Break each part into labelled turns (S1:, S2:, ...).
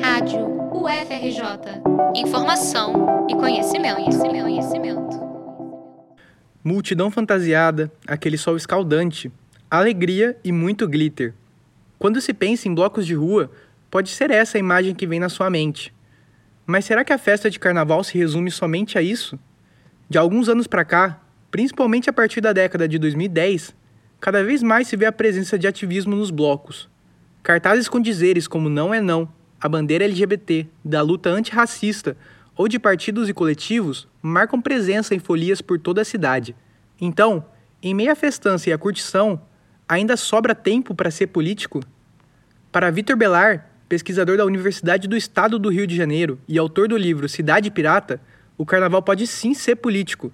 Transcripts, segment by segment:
S1: Rádio UFRJ. Informação e conhecimento, conhecimento, conhecimento.
S2: Multidão fantasiada, aquele sol escaldante, alegria e muito glitter. Quando se pensa em blocos de rua, pode ser essa a imagem que vem na sua mente. Mas será que a festa de carnaval se resume somente a isso? De alguns anos para cá, principalmente a partir da década de 2010, cada vez mais se vê a presença de ativismo nos blocos. Cartazes com dizeres como não é não, a bandeira LGBT, da luta antirracista ou de partidos e coletivos marcam presença em folias por toda a cidade. Então, em meio à festança e à curtição, ainda sobra tempo para ser político? Para Vitor Belar, pesquisador da Universidade do Estado do Rio de Janeiro e autor do livro Cidade Pirata, o carnaval pode sim ser político.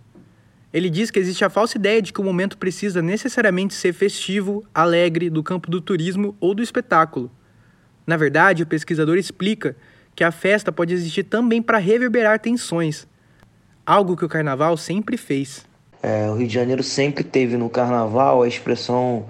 S2: Ele diz que existe a falsa ideia de que o momento precisa necessariamente ser festivo, alegre, do campo do turismo ou do espetáculo. Na verdade, o pesquisador explica que a festa pode existir também para reverberar tensões, algo que o carnaval sempre fez.
S3: É, o Rio de Janeiro sempre teve no carnaval a expressão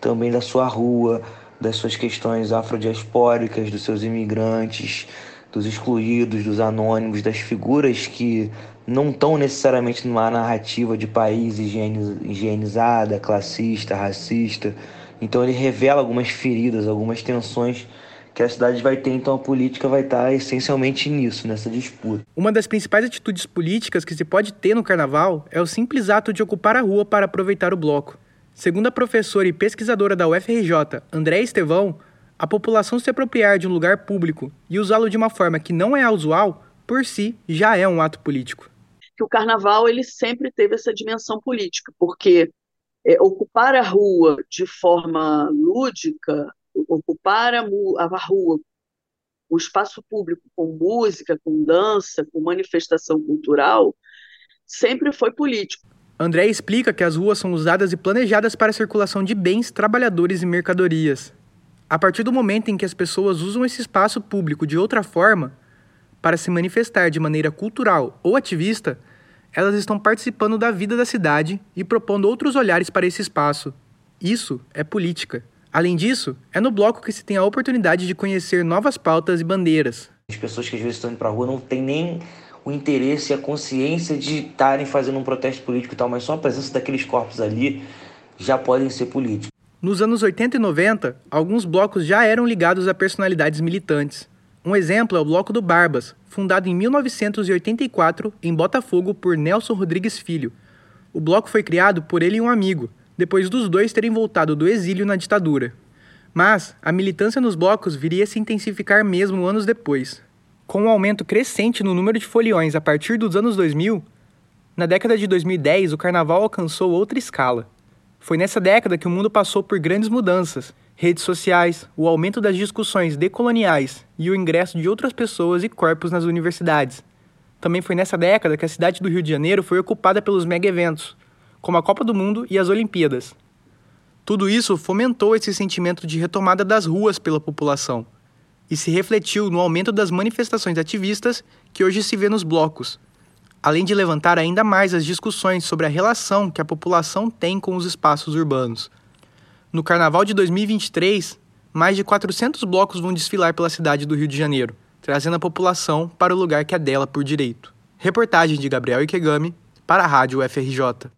S3: também da sua rua, das suas questões afrodiaspóricas, dos seus imigrantes, dos excluídos, dos anônimos, das figuras que não estão necessariamente numa narrativa de país higienizada, classista, racista. Então ele revela algumas feridas, algumas tensões que a cidade vai ter, então a política vai estar essencialmente nisso, nessa disputa.
S2: Uma das principais atitudes políticas que se pode ter no carnaval é o simples ato de ocupar a rua para aproveitar o bloco. Segundo a professora e pesquisadora da UFRJ, André Estevão, a população se apropriar de um lugar público e usá-lo de uma forma que não é a usual, por si, já é um ato político.
S4: Que o carnaval ele sempre teve essa dimensão política, porque é, ocupar a rua de forma lúdica, ocupar a, a rua, o espaço público com música, com dança, com manifestação cultural, sempre foi político.
S2: André explica que as ruas são usadas e planejadas para a circulação de bens, trabalhadores e mercadorias. A partir do momento em que as pessoas usam esse espaço público de outra forma, para se manifestar de maneira cultural ou ativista, elas estão participando da vida da cidade e propondo outros olhares para esse espaço. Isso é política. Além disso, é no bloco que se tem a oportunidade de conhecer novas pautas e bandeiras.
S3: As pessoas que às vezes estão indo para a rua não têm nem o interesse e a consciência de estarem fazendo um protesto político e tal, mas só a presença daqueles corpos ali já podem ser políticos.
S2: Nos anos 80 e 90, alguns blocos já eram ligados a personalidades militantes. Um exemplo é o Bloco do Barbas, fundado em 1984 em Botafogo por Nelson Rodrigues Filho. O bloco foi criado por ele e um amigo, depois dos dois terem voltado do exílio na ditadura. Mas a militância nos blocos viria a se intensificar mesmo anos depois. Com um aumento crescente no número de foliões a partir dos anos 2000, na década de 2010 o carnaval alcançou outra escala. Foi nessa década que o mundo passou por grandes mudanças. Redes sociais, o aumento das discussões decoloniais e o ingresso de outras pessoas e corpos nas universidades. Também foi nessa década que a cidade do Rio de Janeiro foi ocupada pelos mega-eventos, como a Copa do Mundo e as Olimpíadas. Tudo isso fomentou esse sentimento de retomada das ruas pela população e se refletiu no aumento das manifestações ativistas que hoje se vê nos blocos, além de levantar ainda mais as discussões sobre a relação que a população tem com os espaços urbanos. No Carnaval de 2023, mais de 400 blocos vão desfilar pela cidade do Rio de Janeiro, trazendo a população para o lugar que é dela por direito. Reportagem de Gabriel Ikegami para a Rádio FRJ.